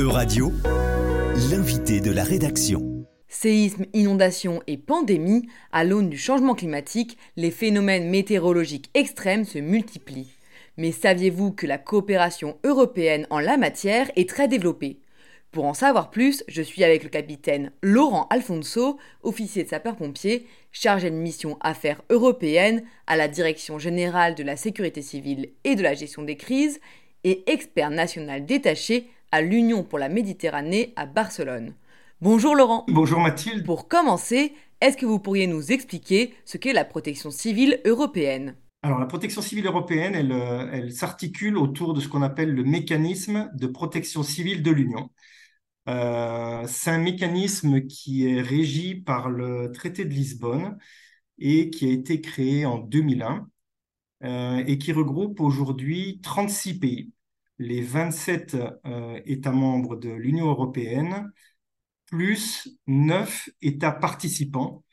E-Radio, l'invité de la rédaction. Séismes, inondations et pandémies, à l'aune du changement climatique, les phénomènes météorologiques extrêmes se multiplient. Mais saviez-vous que la coopération européenne en la matière est très développée? Pour en savoir plus, je suis avec le capitaine Laurent Alfonso, officier de sapeur-pompier, chargé de mission Affaires européennes à la Direction générale de la sécurité civile et de la gestion des crises, et expert national détaché à l'Union pour la Méditerranée à Barcelone. Bonjour Laurent. Bonjour Mathilde. Pour commencer, est-ce que vous pourriez nous expliquer ce qu'est la protection civile européenne? Alors, la protection civile européenne, elle, euh, elle s'articule autour de ce qu'on appelle le mécanisme de protection civile de l'Union. Euh, c'est un mécanisme qui est régi par le traité de Lisbonne et qui a été créé en 2001 euh, et qui regroupe aujourd'hui 36 pays les 27 euh, États membres de l'Union européenne, plus 9 États participants.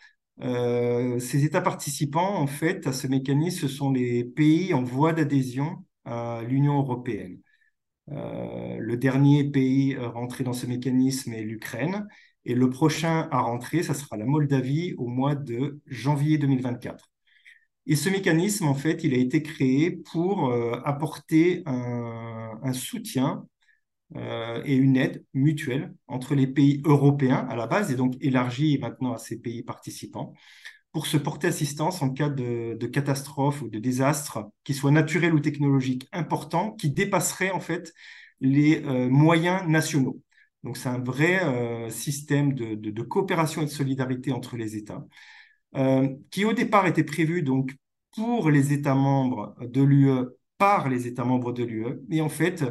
Euh, ces États participants, en fait, à ce mécanisme, ce sont les pays en voie d'adhésion à l'Union européenne. Euh, le dernier pays rentré dans ce mécanisme est l'Ukraine, et le prochain à rentrer, ça sera la Moldavie au mois de janvier 2024. Et ce mécanisme, en fait, il a été créé pour euh, apporter un, soutien euh, et une aide mutuelle entre les pays européens à la base, et donc élargi maintenant à ces pays participants, pour se porter assistance en cas de, catastrophe ou de désastre, qui soit naturel ou technologique important, qui dépasserait en fait les euh, moyens nationaux. Donc c'est un vrai système de, coopération et de solidarité entre les États. Euh, qui au départ était prévu donc pour les États membres de l'UE par les États membres de l'UE. Et en fait,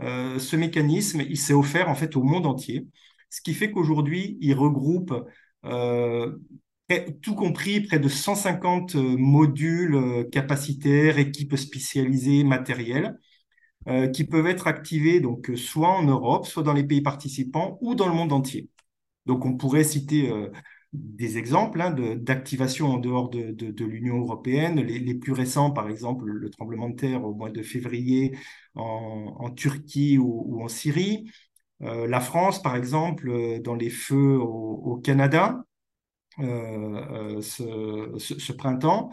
euh, ce mécanisme, il s'est offert en fait au monde entier, ce qui fait qu'aujourd'hui, il regroupe euh, tout compris près de 150 modules capacitaires, équipes spécialisées, matériels, qui peuvent être activés donc soit en Europe, soit dans les pays participants ou dans le monde entier. Donc on pourrait citer des exemples hein, d'activation en dehors de, l'Union européenne. Les, plus récents, par exemple, le tremblement de terre au mois de février en, Turquie ou, en Syrie. Euh, la France, par exemple, euh, dans les feux au, Canada euh, ce, printemps.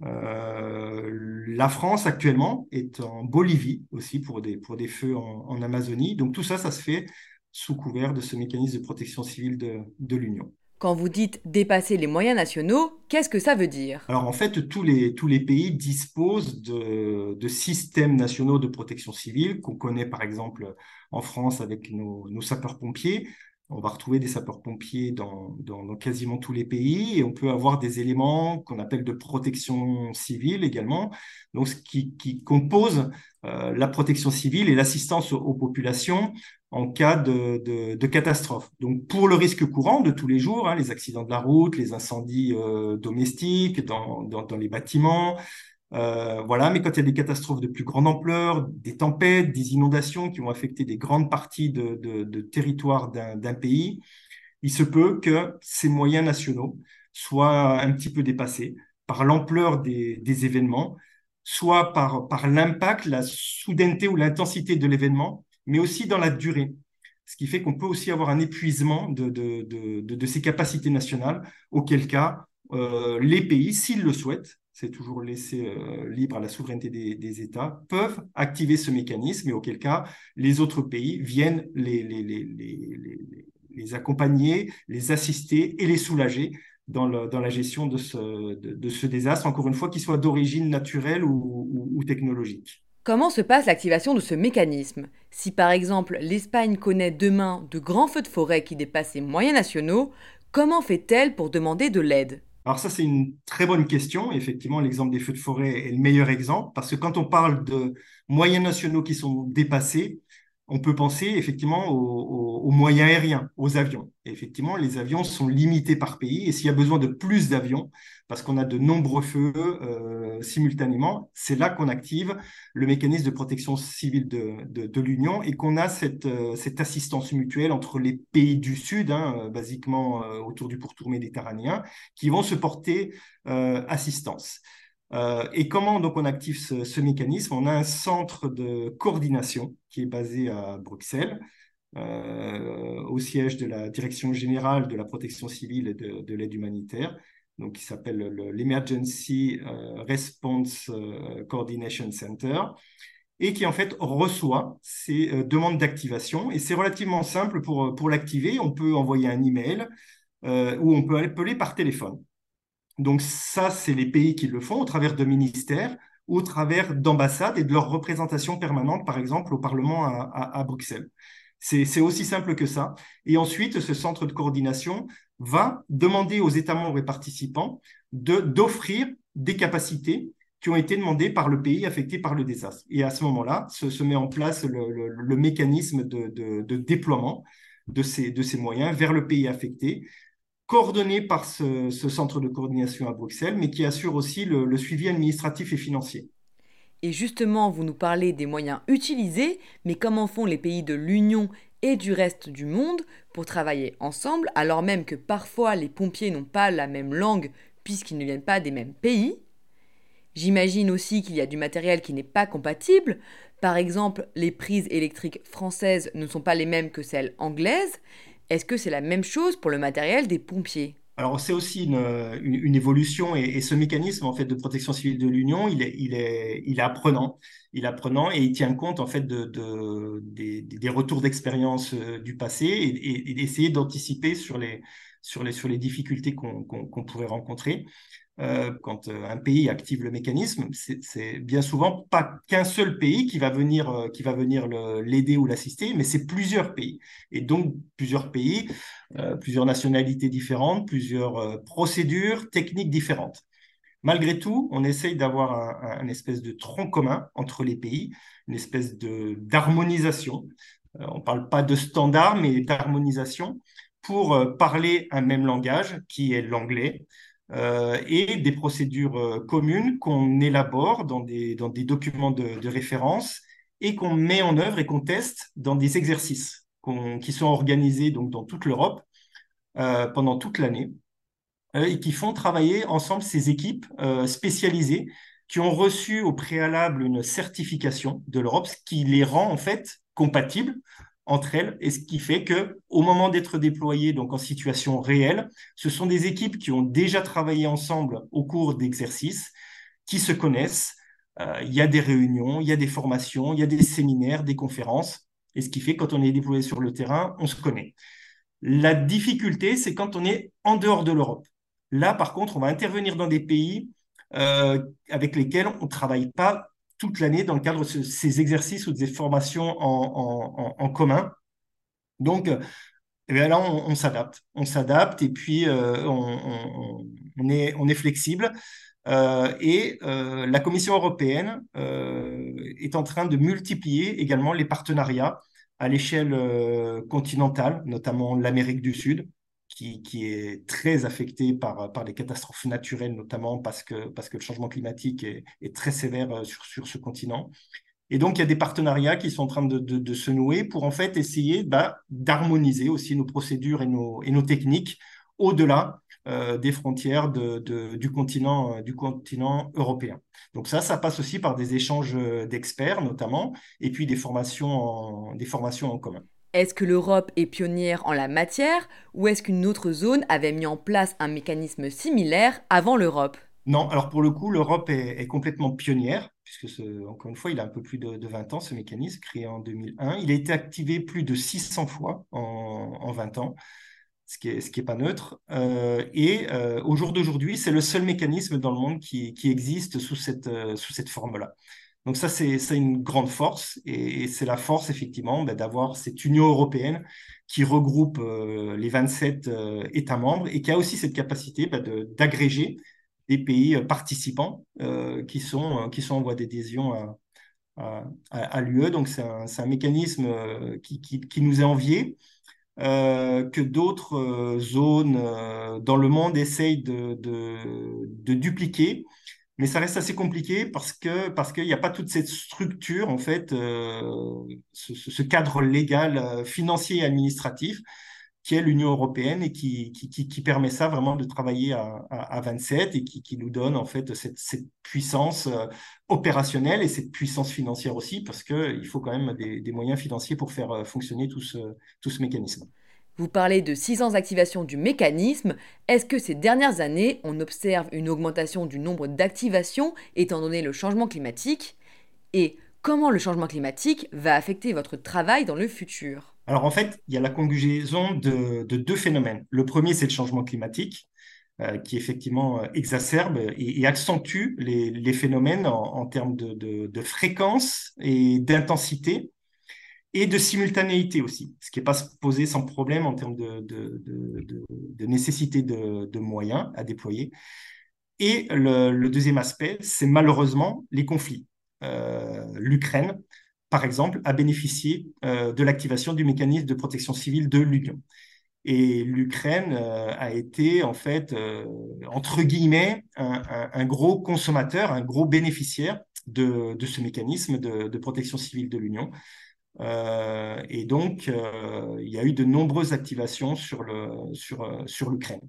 La France actuellement est en Bolivie aussi pour des, feux en, Amazonie. Donc tout ça, ça se fait sous couvert de ce mécanisme de protection civile de l'Union. Quand vous dites dépasser les moyens nationaux, qu'est-ce que ça veut dire? Alors en fait, tous les, tous les pays disposent de, de systèmes nationaux de protection civile qu'on connaît par exemple en France avec nos, nos sapeurs-pompiers. On va retrouver des sapeurs-pompiers dans, dans, quasiment tous les pays et on peut avoir des éléments qu'on appelle de protection civile également, donc ce qui, qui compose euh, la protection civile et l'assistance aux populations en cas de, de, de, catastrophe. Donc pour le risque courant de tous les jours, hein, les accidents de la route, les incendies euh, domestiques dans, dans, dans, les bâtiments, euh, voilà. Mais quand il y a des catastrophes de plus grande ampleur, des tempêtes, des inondations qui vont affecter des grandes parties de, de, territoire d'un pays, il se peut que ces moyens nationaux soient un petit peu dépassés par l'ampleur des, des événements, soit par, par l'impact, la soudaineté ou l'intensité de l'événement, mais aussi dans la durée. Ce qui fait qu'on peut aussi avoir un épuisement de, de, ces capacités nationales, auquel cas euh, les pays, s'ils le souhaitent, c'est toujours laissé euh, libre à la souveraineté des, États, peuvent activer ce mécanisme et auquel cas les autres pays viennent les, accompagner, les assister et les soulager dans, la gestion de ce, désastre, encore une fois, qu'il soit d'origine naturelle ou technologique. Comment se passe l'activation de ce mécanisme? Si par exemple l'Espagne connaît demain de grands feux de forêt qui dépassent les moyens nationaux, comment fait-elle pour demander de l'aide? Alors ça, c'est une très bonne question. Effectivement, l'exemple des feux de forêt est le meilleur exemple parce que quand on parle de moyens nationaux qui sont dépassés, on peut penser effectivement aux, moyens aériens, aux avions. Effectivement, les avions sont limités par pays et s'il y a besoin de plus d'avions, parce qu'on a de nombreux feux euh, simultanément, c'est là qu'on active le mécanisme de protection civile de, l'Union et qu'on a cette, euh, cette assistance mutuelle entre les pays du Sud, hein, euh, basiquement autour du pourtour méditerranéen, qui vont se porter assistance. Et comment donc on active ce, mécanisme? On a un centre de coordination qui est basé à Bruxelles, au siège de la Direction générale de la protection civile et de, l'aide humanitaire, donc qui s'appelle l'Emergency Response Coordination Center et qui en fait reçoit ces demandes d'activation. Et c'est relativement simple pour, pour l'activer. On peut envoyer un email ou on peut appeler par téléphone. Donc ça, c'est les pays qui le font au travers de ministères ou au travers d'ambassades et de leur représentation permanente, par exemple, au Parlement à, Bruxelles. C'est aussi simple que ça. Et ensuite, ce centre de coordination va demander aux États membres et participants d'offrir des capacités qui ont été demandées par le pays affecté par le désastre. Et à ce moment-là, se, met en place le, mécanisme de, déploiement de ces, de ces moyens vers le pays affecté coordonné par ce, centre de coordination à Bruxelles, mais qui assure aussi le, suivi administratif et financier. Et justement, vous nous parlez des moyens utilisés, mais comment font les pays de l'Union et du reste du monde pour travailler ensemble, alors même que parfois les pompiers n'ont pas la même langue puisqu'ils ne viennent pas des mêmes pays? J'imagine aussi qu'il y a du matériel qui n'est pas compatible. Par exemple, les prises électriques françaises ne sont pas les mêmes que celles anglaises. Est-ce que c'est la même chose pour le matériel des pompiers? Alors c'est aussi une, évolution et, ce mécanisme en fait de protection civile de l'Union, il est, il est, il est apprenant, il est apprenant et il tient compte en fait de, des, retours d'expérience euh, du passé et, d'essayer d'anticiper sur les, sur les, difficultés qu'on pourrait rencontrer. Euh, quand euh, un pays active le mécanisme, c'est bien souvent pas qu'un seul pays qui va venir, euh, l'aider ou l'assister, mais c'est plusieurs pays. Et donc plusieurs pays, plusieurs nationalités différentes, plusieurs procédures techniques différentes. Malgré tout, on essaye d'avoir un, espèce de tronc commun entre les pays, une espèce d'harmonisation. on ne parle pas de standard, mais d'harmonisation pour parler un même langage qui est l'anglais, euh, et des procédures euh, communes qu'on élabore dans des, documents de, référence et qu'on met en œuvre et qu'on teste dans des exercices qui sont organisés donc, dans toute l'Europe euh, pendant toute l'année et qui font travailler ensemble ces équipes spécialisées qui ont reçu au préalable une certification de l'Europe, ce qui les rend en fait compatibles entre elles, et ce qui fait que au moment d'être déployées donc en situation réelle, ce sont des équipes qui ont déjà travaillé ensemble au cours d'exercices, qui se connaissent. Euh, il y a des réunions, il y a des formations, il y a des séminaires, des conférences, et ce qui fait que quand on est déployé sur le terrain, on se connaît. La difficulté, c'est quand on est en dehors de l'Europe. Là, par contre, on va intervenir dans des pays euh, avec lesquels on ne travaille pas toute l'année dans le cadre de ces exercices ou des formations en, commun. Donc, eh là, on, s'adapte. On s'adapte et puis euh, on, est, on est flexible. Euh, et euh, la Commission européenne est en train de multiplier également les partenariats à l'échelle continentale, notamment l'Amérique du Sud, qui, est très affecté par, par les catastrophes naturelles, notamment parce que, parce que le changement climatique est, est très sévère euh, sur, sur ce continent. Et donc, il y a des partenariats qui sont en train de, de, se nouer pour en fait essayer bah, d'harmoniser aussi nos procédures et nos, et nos techniques au-delà euh, des frontières de, du, continent, euh, du continent européen. Donc ça, ça passe aussi par des échanges d'experts notamment, et puis des formations en, des formations en commun. Est-ce que l'Europe est pionnière en la matière ou est-ce qu'une autre zone avait mis en place un mécanisme similaire avant l'Europe? Non, alors pour le coup, l'Europe est, complètement pionnière, puisque encore une fois, il a un peu plus de, 20 ans, ce mécanisme, créé en 2001. Il a été activé plus de 600 fois en, 20 ans, ce qui n'est est pas neutre. Euh, et euh, au jour d'aujourd'hui, c'est le seul mécanisme dans le monde qui, existe sous cette, euh, sous cette forme-là. Donc ça, c'est une grande force et, c'est la force, effectivement, ben, d'avoir cette Union européenne qui regroupe euh, les 27 euh, États membres et qui a aussi cette capacité ben, d'agréger des pays euh, participants qui, sont, qui sont en voie d'adhésion à, l'UE. Donc c'est un, mécanisme qui, qui, nous est envié. que d'autres zones dans le monde essayent de, de dupliquer mais ça reste assez compliqué parce qu'il n'y a pas toute cette structure en fait, euh, ce, cadre légal, euh, financier et administratif qui est l'Union européenne et qui, permet ça vraiment de travailler à, 27 et qui, nous donne en fait cette, puissance euh, opérationnelle et cette puissance financière aussi, parce qu'il faut quand même des, moyens financiers pour faire fonctionner tout ce mécanisme. Vous parlez de 6 ans d'activation du mécanisme. Est-ce que ces dernières années, on observe une augmentation du nombre d'activations étant donné le changement climatique? Et comment le changement climatique va affecter votre travail dans le futur? Alors en fait, il y a la conjugaison de, deux phénomènes. Le premier, c'est le changement climatique, euh, qui effectivement euh, exacerbe et, accentue les, phénomènes en, termes de, fréquence et d'intensité et de simultanéité aussi, ce qui n'est pas posé sans problème en termes de, nécessité de, moyens à déployer. Et le, deuxième aspect, c'est malheureusement les conflits. Euh, L'Ukraine par exemple, a bénéficié euh, de l'activation du mécanisme de protection civile de l'Union. Et l'Ukraine euh, a été, en fait, entre guillemets, un, gros consommateur, un gros bénéficiaire de, ce mécanisme de, protection civile de l'Union. Et donc, il y a eu de nombreuses activations sur l'Ukraine.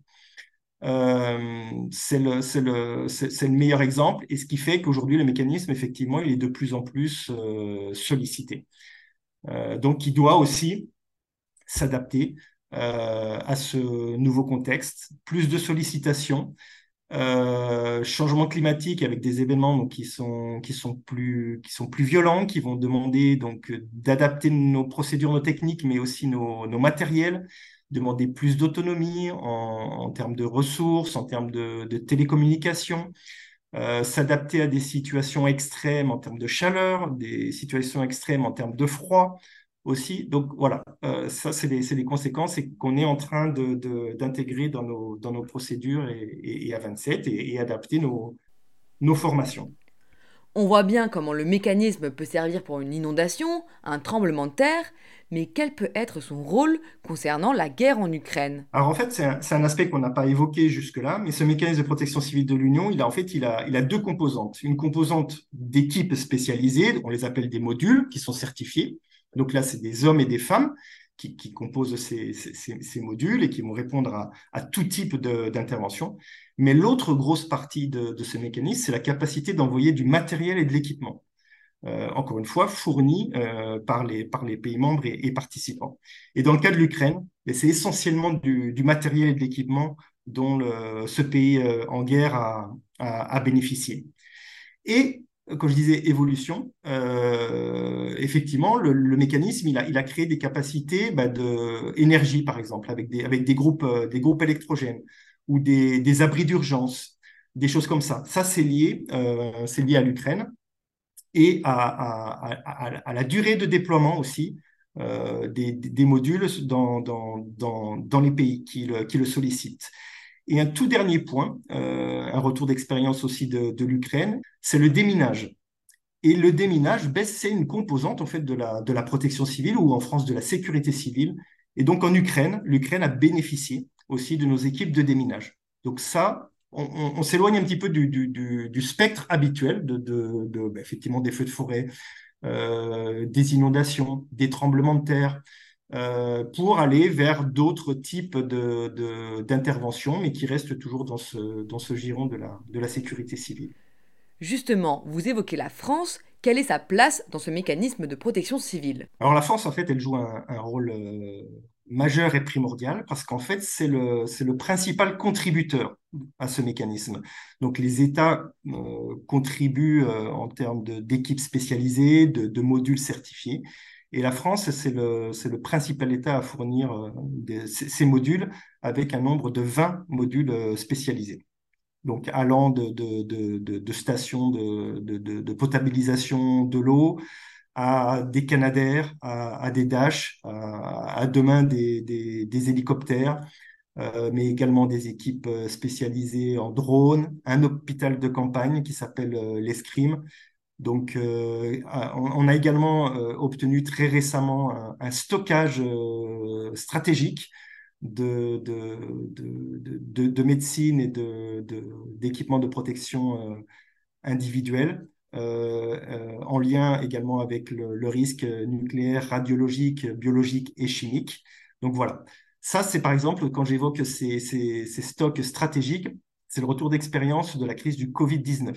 Euh, c'est le, le, le, meilleur exemple et ce qui fait qu'aujourd'hui, le mécanisme, effectivement, il est de plus en plus euh, sollicité. Euh, donc, il doit aussi s'adapter à ce nouveau contexte, plus de sollicitations, changement climatique avec des événements donc, qui, sont, qui, sont plus, qui sont plus violents, qui vont demander donc d'adapter nos procédures, nos techniques, mais aussi nos, nos matériels, demander plus d'autonomie en, termes de ressources, en termes de, télécommunications, euh, s'adapter à des situations extrêmes en termes de chaleur, des situations extrêmes en termes de froid aussi. Donc voilà, euh, ça c'est des, conséquences et qu'on est en train d'intégrer dans, nos, dans nos procédures et, à 27 et, et adapter nos, nos formations. On voit bien comment le mécanisme peut servir pour une inondation, un tremblement de terre, mais quel peut être son rôle concernant la guerre en Ukraine? Alors en fait, c'est un, aspect qu'on n'a pas évoqué jusque-là, mais ce mécanisme de protection civile de l'Union, il a en fait il a, il a deux composantes. Une composante d'équipes spécialisées, on les appelle des modules, qui sont certifiés. Donc là, c'est des hommes et des femmes qui, composent ces, modules et qui vont répondre à, tout type d'intervention. Mais l'autre grosse partie de, ce mécanisme, c'est la capacité d'envoyer du matériel et de l'équipement. Euh, encore une fois, fournis euh, par, les, pays membres et, participants. Et dans le cas de l'Ukraine, c'est essentiellement du, matériel et de l'équipement dont ce pays euh, en guerre a, a, bénéficié. Et comme je disais, évolution, effectivement, le, mécanisme, il a, créé des capacités bah, d'énergie, par exemple, avec des, des, groupes, électrogènes ou des, abris d'urgence, des choses comme ça. Ça, c'est lié, c'est lié à l'Ukraine et à, la durée de déploiement aussi euh, des, modules dans, les pays qui le, sollicitent. Et un tout dernier point, euh, un retour d'expérience aussi de, l'Ukraine, c'est le déminage. Et le déminage, ben, c'est une composante en fait de la, protection civile ou en France de la sécurité civile. Et donc en Ukraine, l'Ukraine a bénéficié aussi de nos équipes de déminage. Donc ça, on, s'éloigne un petit peu du, spectre habituel de, bah, effectivement des feux de forêt, euh, des inondations, des tremblements de terre, euh, pour aller vers d'autres types d'interventions, mais qui restent toujours dans ce, dans ce giron de la, de la sécurité civile. Justement, vous évoquez la France. Quelle est sa place dans ce mécanisme de protection civile? Alors la France, en fait, elle joue un, rôle euh, majeur et primordial parce qu'en fait, c'est le, le principal contributeur à ce mécanisme. Donc, les États euh, contribuent euh, en termes d'équipes spécialisées, de, modules certifiés. Et la France, c'est le, le principal État à fournir euh, ces, modules avec un nombre de 20 modules spécialisés. Donc, allant de, de stations de, potabilisation de l'eau à des Canadaires, à, des Dash, à, demain des, des, hélicoptères, euh, mais également des équipes euh, spécialisées en drones, un hôpital de campagne qui s'appelle euh, l'Escrime. Donc, on, a également obtenu très récemment un, stockage stratégique de, de, de, médecine et d'équipements de, protection individuels euh, euh, en lien également avec le, risque nucléaire, radiologique, biologique et chimique. Donc voilà. Ça, c'est par exemple, quand j'évoque ces, ces, stocks stratégiques, c'est le retour d'expérience de la crise du Covid-19.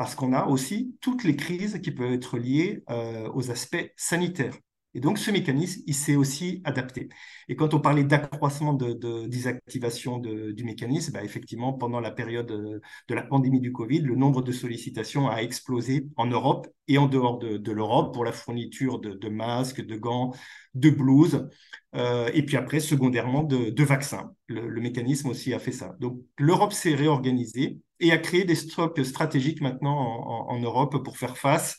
Parce qu'on a aussi toutes les crises qui peuvent être liées euh, aux aspects sanitaires. Et donc, ce mécanisme, il s'est aussi adapté. Et quand on parlait d'accroissement de, désactivation du mécanisme, bah, effectivement, pendant la période de la pandémie du Covid, le nombre de sollicitations a explosé en Europe et en dehors de, l'Europe pour la fourniture de, masques, de gants, de blouses, euh, et puis après, secondairement, de, vaccins. Le, mécanisme aussi a fait ça. Donc, l'Europe s'est réorganisée et a créé des stocks stratégiques maintenant en Europe pour faire face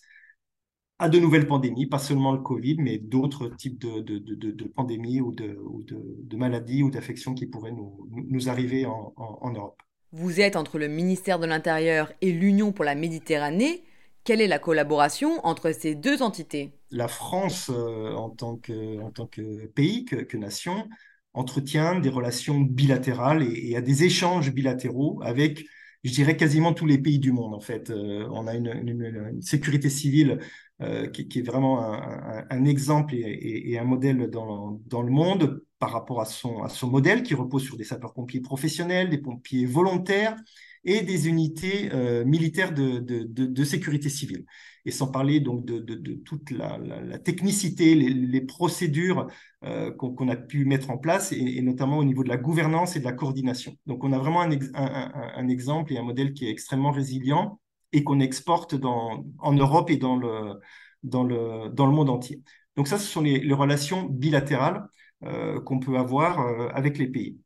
à de nouvelles pandémies, pas seulement le Covid, mais d'autres types de, de, de, pandémies ou de, de, maladies ou d'affections qui pourraient nous, nous arriver en, en, Europe. Vous êtes entre le ministère de l'Intérieur et l'Union pour la Méditerranée. Quelle est la collaboration entre ces deux entités? La France, euh, en, tant que, en tant que pays, que, que, nation, entretient des relations bilatérales et, a des échanges bilatéraux avec je dirais quasiment tous les pays du monde en fait. Euh, on a une, sécurité civile euh, qui, est vraiment un, exemple et, un modèle dans, le monde par rapport à son, modèle qui repose sur des sapeurs-pompiers professionnels, des pompiers volontaires et des unités euh, militaires de, sécurité civile. Et sans parler donc de, toute la, technicité, les, procédures euh, qu'on a pu mettre en place, et, notamment au niveau de la gouvernance et de la coordination. Donc on a vraiment un, exemple et un modèle qui est extrêmement résilient et qu'on exporte en Europe et dans le, dans le, dans le monde entier. Donc ça, ce sont les, relations bilatérales euh, qu'on peut avoir euh, avec les pays.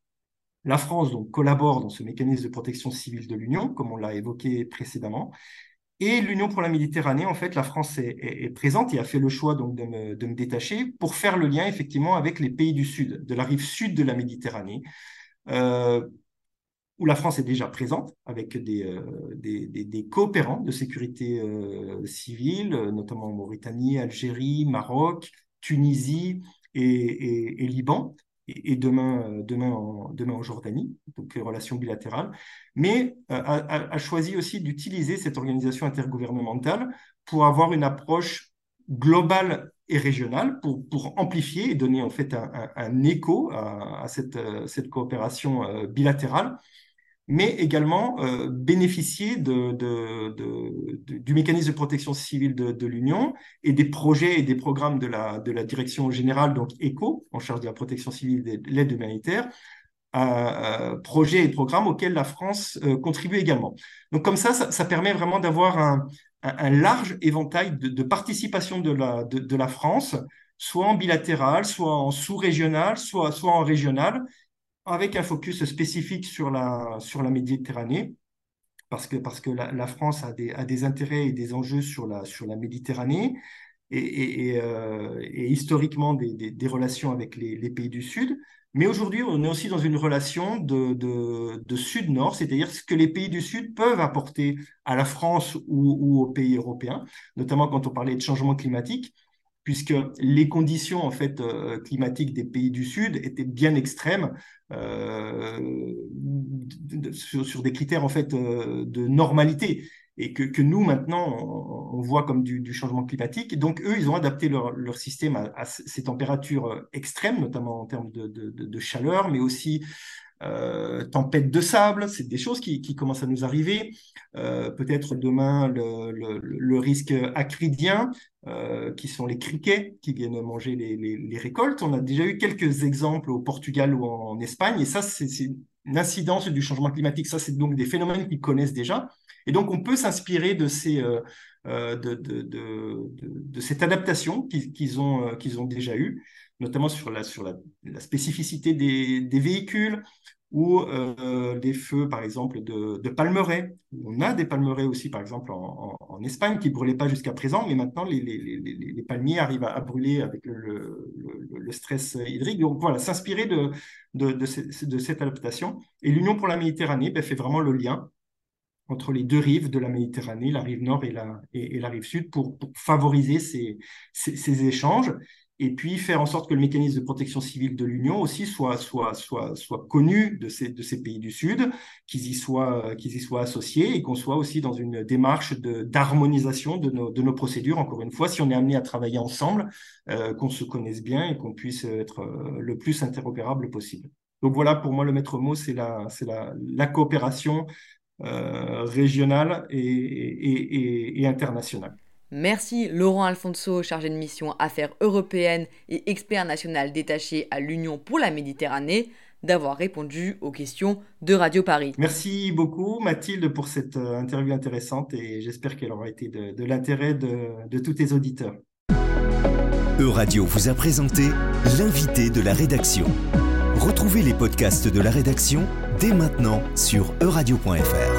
La France donc, collabore dans ce mécanisme de protection civile de l'Union, comme on l'a évoqué précédemment. Et l'Union pour la Méditerranée, en fait, la France est, présente et a fait le choix donc, de me, détacher pour faire le lien effectivement avec les pays du Sud, de la rive sud de la Méditerranée, euh, où la France est déjà présente avec des, euh, coopérants de sécurité euh, civile, notamment en Mauritanie, Algérie, Maroc, Tunisie et, Liban, et, demain, euh, demain, en, demain en Jordanie, donc relations bilatérales, mais a, a, choisi aussi d'utiliser cette organisation intergouvernementale pour avoir une approche globale et régionale pour, pour amplifier et donner en fait un écho à, à cette, cette coopération bilatérale mais également euh, bénéficier du mécanisme de protection civile de, l'Union et des projets et des programmes de la, direction générale, donc ECHO, en charge de la protection civile et de l'aide humanitaire, euh, projets et programmes auxquels la France euh, contribue également. Donc comme ça, ça, permet vraiment d'avoir un, un, large éventail de, participation de la, de, la France, soit en bilatéral, soit en sous-régional, soit, soit en régional, avec un focus spécifique sur la, Méditerranée, parce que, la, France a des, intérêts et des enjeux sur la, Méditerranée, et, et, euh, historiquement des, relations avec les, pays du Sud. Mais aujourd'hui, on est aussi dans une relation de, Sud-Nord, c'est-à-dire ce que les pays du Sud peuvent apporter à la France ou aux pays européens, notamment quand on parlait de changement climatique puisque les conditions en fait euh, climatiques des pays du Sud étaient bien extrêmes euh, sur, des critères en fait euh, de normalité et que, que nous maintenant on, voit comme du, changement climatique. donc eux, ils ont adapté leur, leur système à, ces températures extrêmes, notamment en termes de, de, de chaleur, mais aussi euh, tempête de sable, c'est des choses qui, commencent à nous arriver. Euh, peut-être demain le, risque acridien, euh, qui sont les criquets qui viennent manger les, récoltes. On a déjà eu quelques exemples au Portugal ou en Espagne, et ça, c'est une incidence du changement climatique. Ça, c'est donc des phénomènes qu'ils connaissent déjà. Et donc, on peut s'inspirer de de, cette adaptation qu'ils ont, qu'ils ont déjà eue notamment sur la, sur la, spécificité des, des, véhicules ou euh, des feux, par exemple, de, de palmeraies. On a des palmeraies aussi, par exemple, en, en, Espagne, qui ne brûlaient pas jusqu'à présent, mais maintenant, les, les, les, palmiers arrivent à, brûler avec le, le, stress hydrique. Donc voilà, s'inspirer de, de, de, cette adaptation. Et l'Union pour la Méditerranée ben, fait vraiment le lien entre les deux rives de la Méditerranée, la rive nord et la, et, la rive sud, pour, favoriser ces, ces échanges et puis faire en sorte que le mécanisme de protection civile de l'Union aussi soit, soit, soit, soit connu de ces, de ces pays du Sud, qu'ils y, soient, qu'ils y soient associés et qu'on soit aussi dans une démarche d'harmonisation de, nos, de nos procédures, encore une fois, si on est amené à travailler ensemble, euh, qu'on se connaisse bien et qu'on puisse être euh, le plus interopérable possible. Donc voilà, pour moi, le maître mot, c'est la, la, la coopération euh, régionale et, et, et internationale. Merci Laurent Alfonso, chargé de mission Affaires européennes et expert national détaché à l'Union pour la Méditerranée, d'avoir répondu aux questions de Radio Paris. Merci beaucoup Mathilde pour cette euh, interview intéressante et j'espère qu'elle aura été de, de l'intérêt de, de tous tes auditeurs. Euradio vous a présenté l'invité de la rédaction. Retrouvez les podcasts de la rédaction dès maintenant sur euradio.fr.